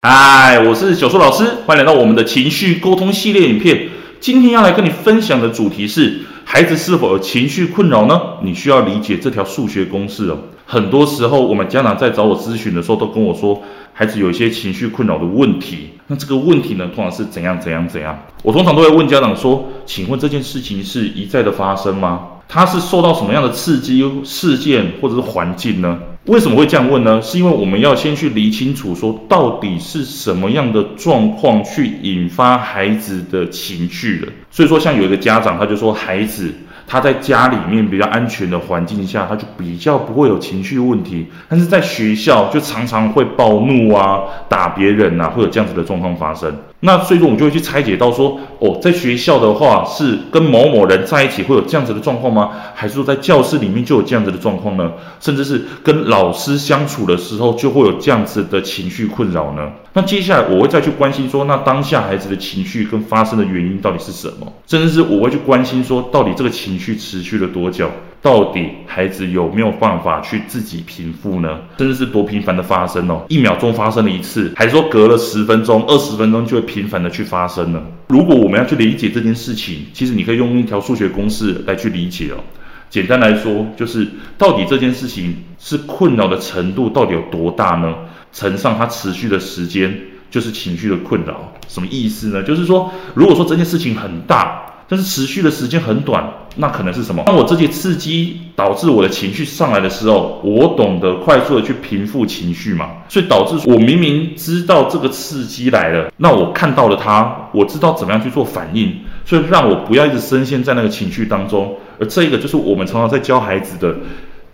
嗨，我是小树老师，欢迎来到我们的情绪沟通系列影片。今天要来跟你分享的主题是：孩子是否有情绪困扰呢？你需要理解这条数学公式哦。很多时候，我们家长在找我咨询的时候，都跟我说，孩子有一些情绪困扰的问题。那这个问题呢，通常是怎样怎样怎样？我通常都会问家长说：请问这件事情是一再的发生吗？他是受到什么样的刺激事件或者是环境呢？为什么会这样问呢？是因为我们要先去理清楚，说到底是什么样的状况去引发孩子的情绪的。所以说，像有一个家长，他就说孩子。他在家里面比较安全的环境下，他就比较不会有情绪问题。但是在学校就常常会暴怒啊，打别人啊，会有这样子的状况发生。那所以说，我们就会去拆解到说，哦，在学校的话是跟某某人在一起会有这样子的状况吗？还是说在教室里面就有这样子的状况呢？甚至是跟老师相处的时候就会有这样子的情绪困扰呢？那接下来我会再去关心说，那当下孩子的情绪跟发生的原因到底是什么？甚至是我会去关心说，到底这个情绪持续了多久？到底孩子有没有办法去自己平复呢？甚至是多频繁的发生哦，一秒钟发生了一次，还是说隔了十分钟、二十分钟就会频繁的去发生呢？如果我们要去理解这件事情，其实你可以用一条数学公式来去理解哦。简单来说，就是到底这件事情是困扰的程度到底有多大呢？乘上它持续的时间，就是情绪的困扰。什么意思呢？就是说，如果说这件事情很大，但是持续的时间很短，那可能是什么？当我这些刺激导致我的情绪上来的时候，我懂得快速的去平复情绪嘛，所以导致我明明知道这个刺激来了，那我看到了它，我知道怎么样去做反应，所以让我不要一直深陷在那个情绪当中。而这个就是我们常常在教孩子的：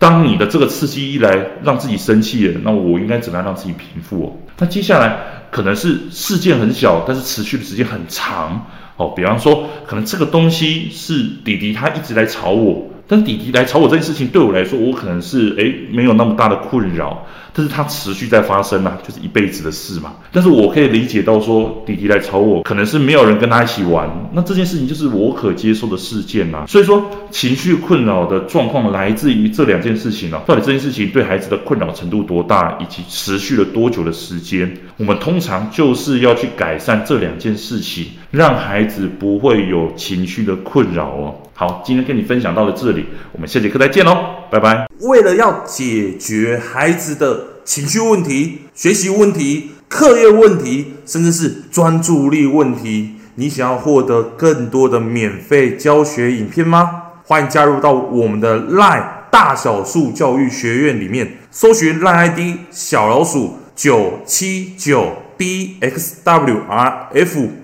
当你的这个刺激一来，让自己生气了，那我应该怎么样让自己平复哦？那接下来可能是事件很小，但是持续的时间很长。哦，比方说，可能这个东西是弟弟他一直来吵我，但弟弟来吵我这件事情对我来说，我可能是诶没有那么大的困扰，但是它持续在发生啊，就是一辈子的事嘛。但是我可以理解到说，弟弟来吵我，可能是没有人跟他一起玩，那这件事情就是我可接受的事件呐。所以说，情绪困扰的状况来自于这两件事情啊，到底这件事情对孩子的困扰程度多大，以及持续了多久的时间，我们通常就是要去改善这两件事情，让孩子。不会有情绪的困扰哦。好，今天跟你分享到了这里，我们下节课再见喽，拜拜。为了要解决孩子的情绪问题、学习问题、课业问题，甚至是专注力问题，你想要获得更多的免费教学影片吗？欢迎加入到我们的 LINE 大小树教育学院里面，搜寻 LINE ID 小老鼠九七九 dxwrf。